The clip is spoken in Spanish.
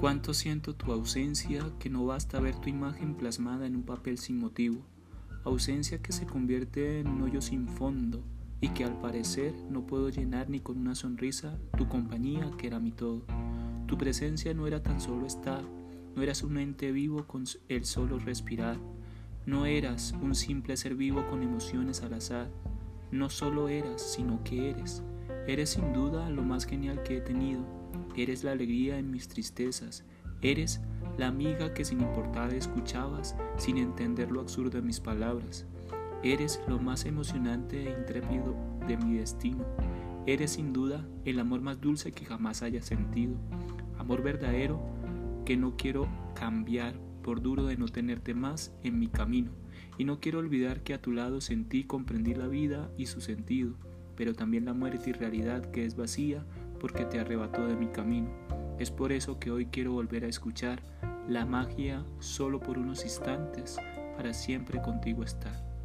Cuánto siento tu ausencia, que no basta ver tu imagen plasmada en un papel sin motivo, ausencia que se convierte en un hoyo sin fondo y que al parecer no puedo llenar ni con una sonrisa tu compañía que era mi todo. Tu presencia no era tan solo estar, no eras un ente vivo con el solo respirar, no eras un simple ser vivo con emociones al azar, no solo eras, sino que eres. Eres sin duda lo más genial que he tenido, eres la alegría en mis tristezas, eres la amiga que sin importar escuchabas sin entender lo absurdo de mis palabras. Eres lo más emocionante e intrépido de mi destino. Eres sin duda el amor más dulce que jamás haya sentido. Amor verdadero que no quiero cambiar por duro de no tenerte más en mi camino. Y no quiero olvidar que a tu lado sentí comprendí la vida y su sentido, pero también la muerte y realidad que es vacía porque te arrebató de mi camino. Es por eso que hoy quiero volver a escuchar la magia solo por unos instantes, para siempre contigo estar.